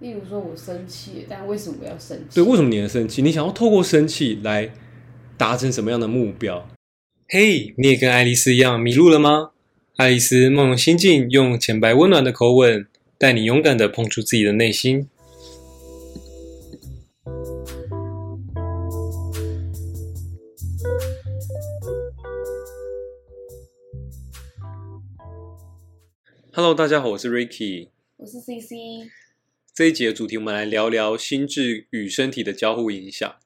例如说我生气，但为什么我要生气？对，为什么你要生气？你想要透过生气来达成什么样的目标？嘿，你也跟爱丽丝一样迷路了吗？爱丽丝梦游心境，用浅白温暖的口吻，带你勇敢的碰触自己的内心。Hello，大家好，我是 Ricky。我是 CC，这一集的主题，我们来聊聊心智与身体的交互影响。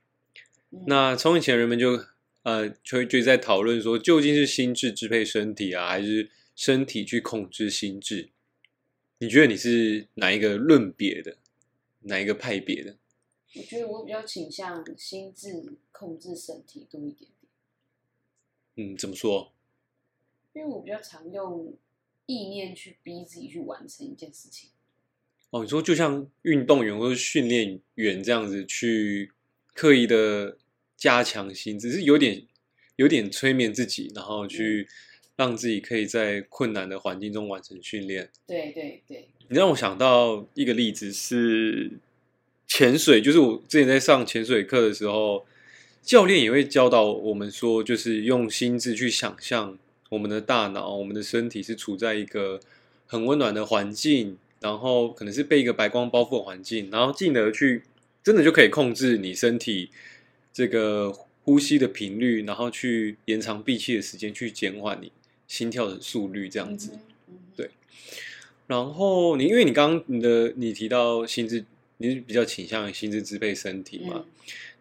嗯那从以前人们就呃就就在讨论说，究竟是心智支配身体啊，还是身体去控制心智？你觉得你是哪一个论别的，哪一个派别的？我觉得我比较倾向心智控制身体多一点点，嗯，怎么说？因为我比较常用意念去逼自己去完成一件事情。哦，你说就像运动员或者训练员这样子去刻意的加强心只，是有点有点催眠自己，然后去让自己可以在困难的环境中完成训练。对对对，你让我想到一个例子是潜水，就是我之前在上潜水课的时候，教练也会教导我们说，就是用心智去想象我们的大脑、我们的身体是处在一个很温暖的环境，然后可能是被一个白光包覆的环境，然后进而去真的就可以控制你身体这个呼吸的频率，然后去延长闭气的时间，去减缓你心跳的速率，这样子。对然后你因为你刚刚你的你提到心智，你是比较倾向于心智支配身体嘛？嗯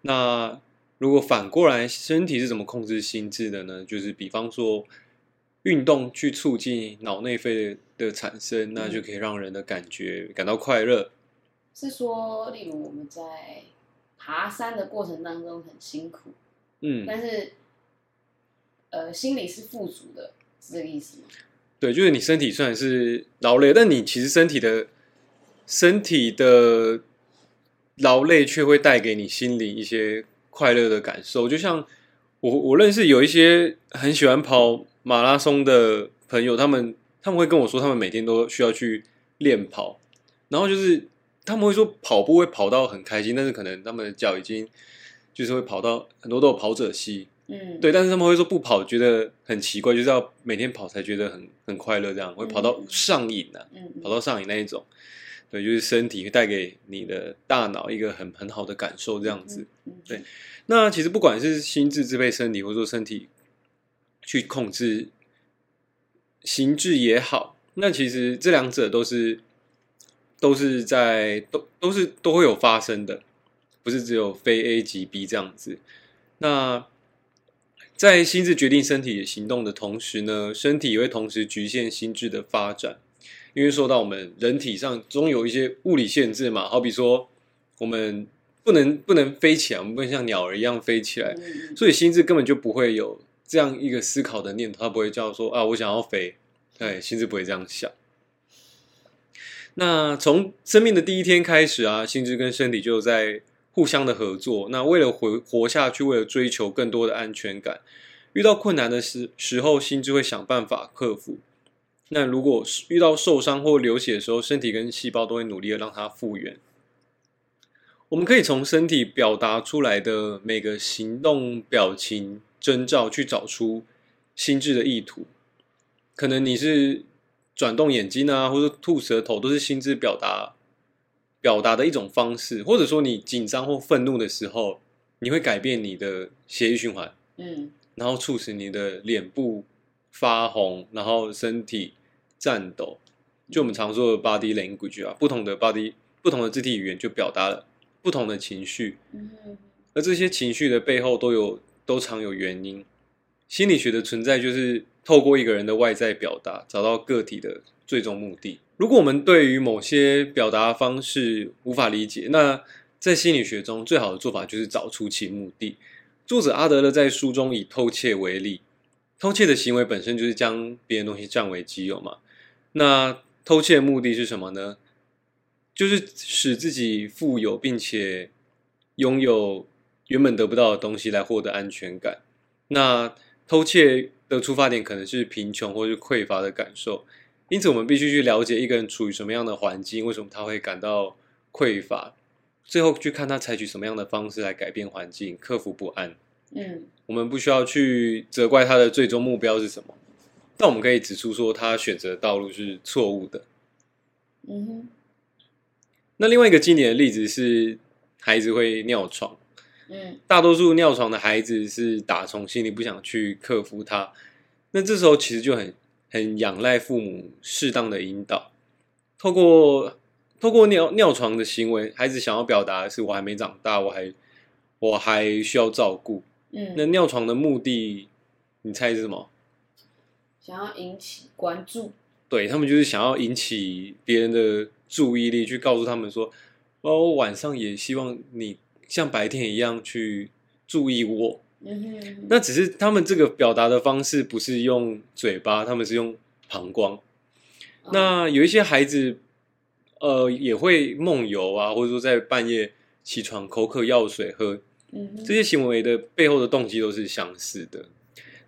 那如果反过来，身体是怎么控制心智的呢？就是比方说运动去促进脑内啡的产生，那就可以让人的感觉感到快乐。是说，例如我们在爬山的过程当中很辛苦，嗯，但是呃心里是富足的，是这个意思吗？对，就是你身体虽然是劳累，但你其实身体的身体的劳累却会带给你心里一些快乐的感受。就像我我认识有一些很喜欢跑马拉松的朋友，他们他们会跟我说，他们每天都需要去练跑，然后就是他们会说跑步会跑到很开心，但是可能他们的脚已经就是会跑到很多都有跑者膝，嗯，对，但是他们会说不跑觉得很奇怪，就是要每天跑才觉得很很快乐，这样会跑到嗯上瘾啊，嗯，嗯。跑到上瘾那一种。对，就是身体会带给你的大脑一个很很好的感受，这样子。，对。那其实不管是心智支配身体，或者说身体去控制心智也好，那其实这两者都是都是在都都是都会有发生的，不是只有非 A 即 B 这样子。那在心智决定身体行动的同时呢，身体也会同时局限心智的发展，因为受到我们人体上总有一些物理限制嘛，好比说我们不能不能飞起来，我们不能像鸟儿一样飞起来，所以心智根本就不会有这样一个思考的念头，它不会叫说啊，我想要肥，对，心智不会这样想。那从生命的第一天开始啊，心智跟身体就在互相的合作。那为了活活下去，为了追求更多的安全感，遇到困难的时时候，心智会想办法克服。那如果是遇到受伤或流血的时候，身体跟细胞都会努力的让它复原。我们可以从身体表达出来的每个行动、表情、征兆去找出心智的意图。可能你是转动眼睛啊，或者吐舌头，都是心智表达表达的一种方式。或者说你紧张或愤怒的时候，你会改变你的血液循环，嗯然后促使你的脸部发红，然后身体颤抖。就我们常说的 body language 啊，不同的 body 不同的肢体语言就表达了不同的情绪。嗯而这些情绪的背后都有都常有原因。心理学的存在就是透过一个人的外在表达，找到个体的最终目的。如果我们对于某些表达方式无法理解，那在心理学中最好的做法就是找出其目的。作者阿德勒在书中以偷窃为例，偷窃的行为本身就是将别人东西占为己有嘛。那偷窃的目的是什么呢？就是使自己富有，并且拥有原本得不到的东西来获得安全感。那偷窃的出发点可能是贫穷或是匮乏的感受，因此我们必须去了解一个人处于什么样的环境，为什么他会感到匮乏，最后去看他采取什么样的方式来改变环境，克服不安。嗯我们不需要去责怪他的最终目标是什么，但我们可以指出说他选择的道路是错误的。嗯哼，那另外一个经典的例子是孩子会尿床，嗯大多数尿床的孩子是打从心里不想去克服它，那这时候其实就很很仰赖父母适当的引导，透过透过尿尿床的行为，孩子想要表达的是我还没长大，我还我还需要照顾。嗯那嗯，尿床的目的，你猜是什么？想要引起关注，对他们就是想要引起别人的注意力，去告诉他们说，哦，我晚上也希望你像白天一样去注意我。那只是他们这个表达的方式不是用嘴巴，他们是用膀胱。哦那有一些孩子，呃，也会梦游啊，或者说在半夜起床口渴要水喝，嗯这些行为的背后的动机都是相似的。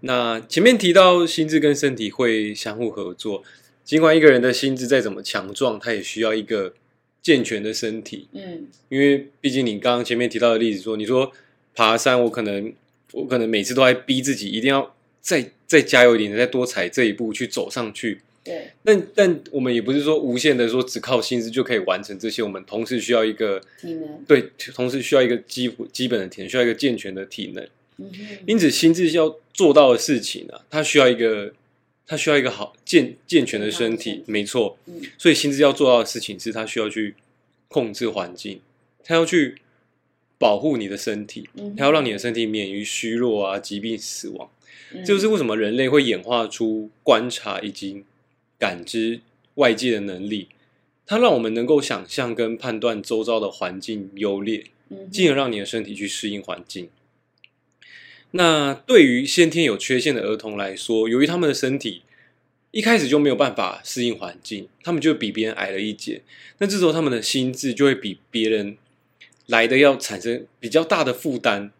那前面提到心智跟身体会相互合作，尽管一个人的心智再怎么强壮，他也需要一个健全的身体。嗯因为毕竟你刚刚前面提到的例子说，你说爬山，我可能我可能每次都在逼自己一定要再再加油一点，再多踩这一步去走上去。对，但但我们也不是说无限的说只靠心智就可以完成这些，我们同时需要一个体能，对，同时需要一个基基本的体能，需要一个健全的体能。嗯，因此，心智要做到的事情呢、它需要一个，它需要一个好健健全的身体没错。嗯所以，心智要做到的事情是，他需要去控制环境，他要去保护你的身体，嗯哼它要让你的身体免于虚弱啊、疾病、死亡。嗯这就是为什么人类会演化出观察以及感知外界的能力，它让我们能够想象跟判断周遭的环境优劣，嗯进而让你的身体去适应环境。那对于先天有缺陷的儿童来说，由于他们的身体一开始就没有办法适应环境，他们就比别人矮了一截。那这时候他们的心智就会比别人来的要产生比较大的负担。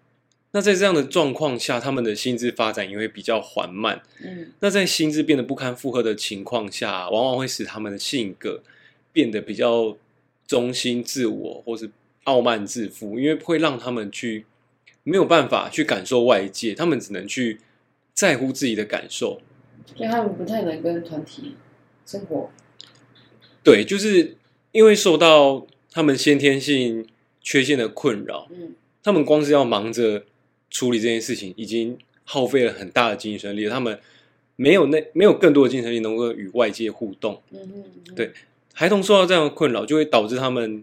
那在这样的状况下，他们的心智发展也会比较缓慢。嗯那在心智变得不堪负荷的情况下，往往会使他们的性格变得比较中心自我，或是傲慢自负，因为会让他们去没有办法去感受外界，他们只能去在乎自己的感受。所以他们不太能跟团体生活，对，就是因为受到他们先天性缺陷的困扰，嗯他们光是要忙着处理这件事情，已经耗费了很大的精神力，他们没有那没有更多的精神力能够与外界互动。嗯哼嗯哼，对孩童受到这样的困扰，就会导致他们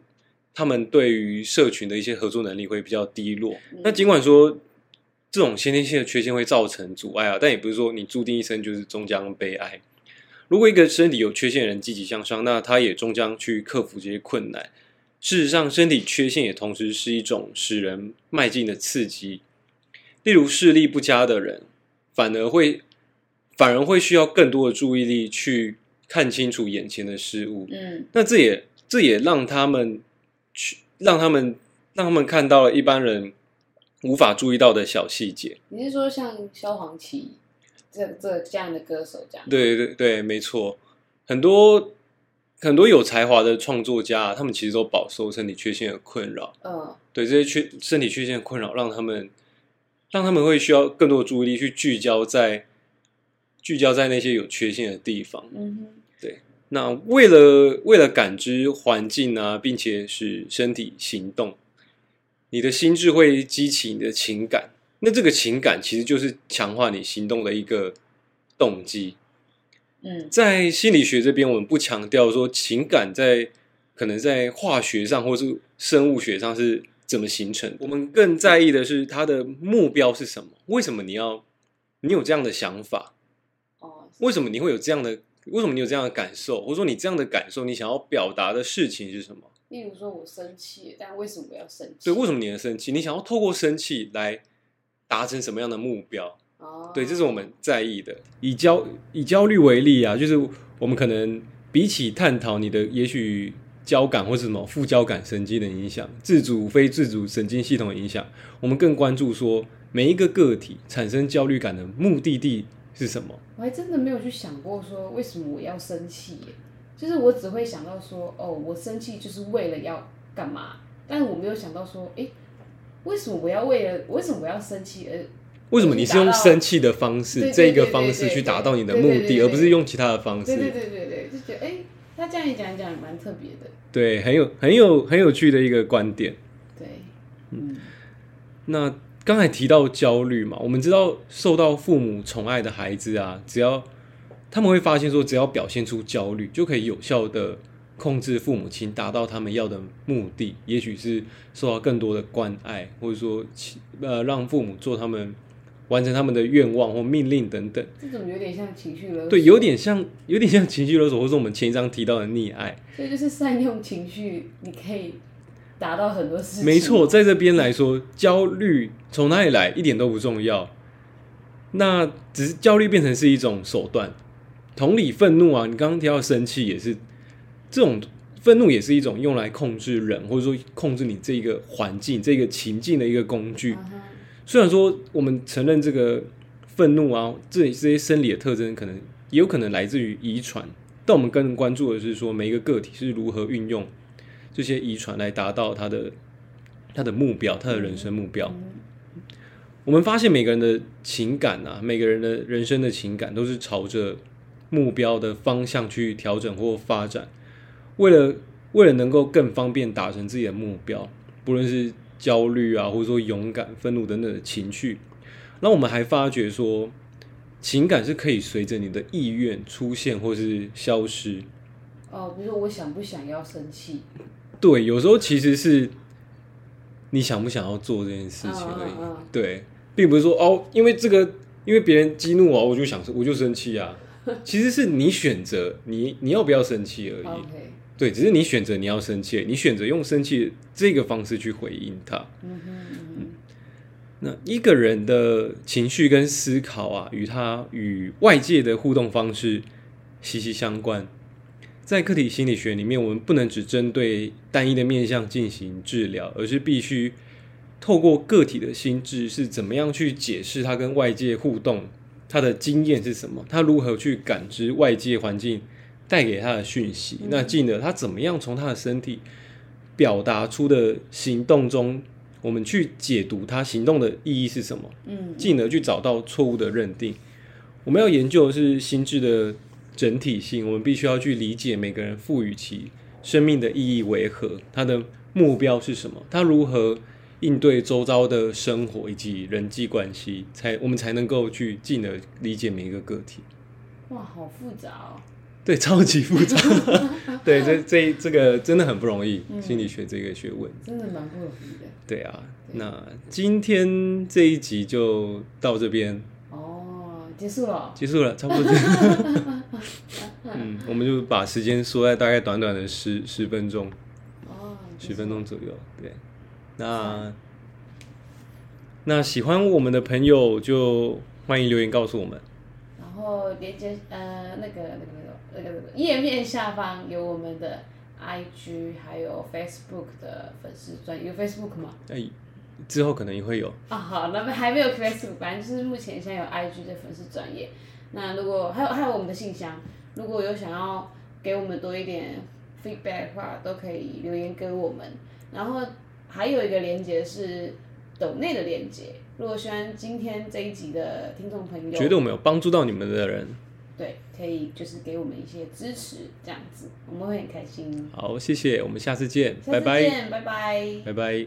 他们对于社群的一些合作能力会比较低落。嗯那尽管说这种先天性的缺陷会造成阻碍啊，但也不是说你注定一生就是终将悲哀。如果一个身体有缺陷的人积极向上，那他也终将去克服这些困难。事实上，身体缺陷也同时是一种使人迈进的刺激。例如视力不佳的人，反而会反而会需要更多的注意力去看清楚眼前的事物。嗯那这也这也让他们去让他们让他们看到了一般人无法注意到的小细节。你是说像萧煌奇这这这样的歌手这样？对对对，没错，很多很多有才华的创作家，他们其实都饱受身体缺陷的困扰。嗯对这些缺身体缺陷的困扰，让他们让他们会需要更多的注意力去聚焦在聚焦在那些有缺陷的地方。嗯哼那为了为了感知环境啊，并且使身体行动，你的心智会激起你的情感。那这个情感其实就是强化你行动的一个动机。嗯在心理学这边，我们不强调说情感在可能在化学上或是生物学上是怎么形成，我们更在意的是它的目标是什么？为什么你要你有这样的想法？哦为什么你会有这样的？为什么你有这样的感受？或者说你这样的感受，你想要表达的事情是什么？例如说我生气，但为什么我要生气？对，为什么你能生气？你想要透过生气来达成什么样的目标？哦，对，这是我们在意的。以焦以焦虑为例啊，就是我们可能比起探讨你的也许交感或是什么副交感神经的影响、自主非自主神经系统的影响，我们更关注说每一个个体产生焦虑感的目的地是什么。我还真的没有去想过说为什么我要生气耶，就是我只会想到说，哦，我生气就是为了要干嘛，但是我没有想到说，哎、为什么我要为了为什么我要生气而为什么你是用生气的方式，对对这个对对方式去对对达到你的目的，对对对而不是用其他的方对对式？对对对，就觉得哎、他这样一讲一讲也蛮特别的，对，很有很有很有趣的一个观点。对，嗯那刚才提到焦虑嘛，我们知道受到父母宠爱的孩子啊，只要他们会发现说，只要表现出焦虑，就可以有效的控制父母亲，达到他们要的目的。也许是受到更多的关爱，或者说其呃让父母做他们完成他们的愿望或命令等等。这种有点像情绪勒索，对，有点像有点像情绪勒索，或者我们前一章提到的溺爱。所以就是善用情绪，你可以达到很多事情。没错，，在这边来说，焦虑从哪里来一点都不重要。那只是焦虑变成是一种手段。同理，愤怒啊，你刚刚提到生气也是这种愤怒，也是一种用来控制人，或者说控制你这个环境、这个情境的一个工具。虽然说我们承认这个愤怒啊，这这些生理的特征可能也有可能来自于遗传，但我们更关注的是说每一个个体是如何运用这些遗传来达到他的他的目标，他的人生目标。嗯我们发现每个人的情感啊，每个人的人生的情感都是朝着目标的方向去调整或发展。为了为了能够更方便达成自己的目标，不论是焦虑啊，或者说勇敢、愤怒等等的情绪，那我们还发觉说，情感是可以随着你的意愿出现或是消失。哦，比如说我想不想要生气对，有时候其实是你想不想要做这件事情而已。嗯嗯嗯对，并不是说哦，因为这个，因为别人激怒我，我就想我就生气啊。其实是你选择你你要不要生气而已。对，只是你选择你要生气，你选择用生气这个方式去回应他。嗯哼嗯那一个人的情绪跟思考啊，与他与外界的互动方式息息相关。在客体心理学里面，我们不能只针对单一的面向进行治疗，而是必须透过个体的心智是怎么样去解释他跟外界互动，他的经验是什么，他如何去感知外界环境带给他的讯息，那进而他怎么样从他的身体表达出的行动中，我们去解读他行动的意义是什么，嗯进而去找到错误的认定。我们要研究的是心智的整体性，我们必须要去理解每个人赋予其生命的意义为何，他的目标是什么，他如何应对周遭的生活以及人际关系，才我们才能够去进而理解每一个个体。哇，好复杂哦。对，超级复杂。对，这这这个真的很不容易，嗯心理学这个学问。真的蛮不容易的。对啊，对那今天这一集就到这边哦，结束了。结束了，差不多。嗯，我们就把时间缩在大概短短的十十分钟，哦，十分钟左右。对，那那喜欢我们的朋友就欢迎留言告诉我们。然后连接呃那个那个那个那个那个页面下方有我们的 IG，还有 Facebook 的粉丝专，有 Facebook 吗？哎，之后可能也会有。啊，好，那么还没有 Facebook，反正就是目前现在有 IG 的粉丝专业。那如果还有还有我们的信箱，如果有想要给我们多一点 feedback 的话，都可以留言给我们。然后还有一个连接是抖内的连接，如果喜欢今天这一集的听众朋友，觉得我们有帮助到你们的人，对，可以就是给我们一些支持，这样子我们会很开心。好，谢谢，我们下次见，下拜拜，次见，拜拜。拜拜。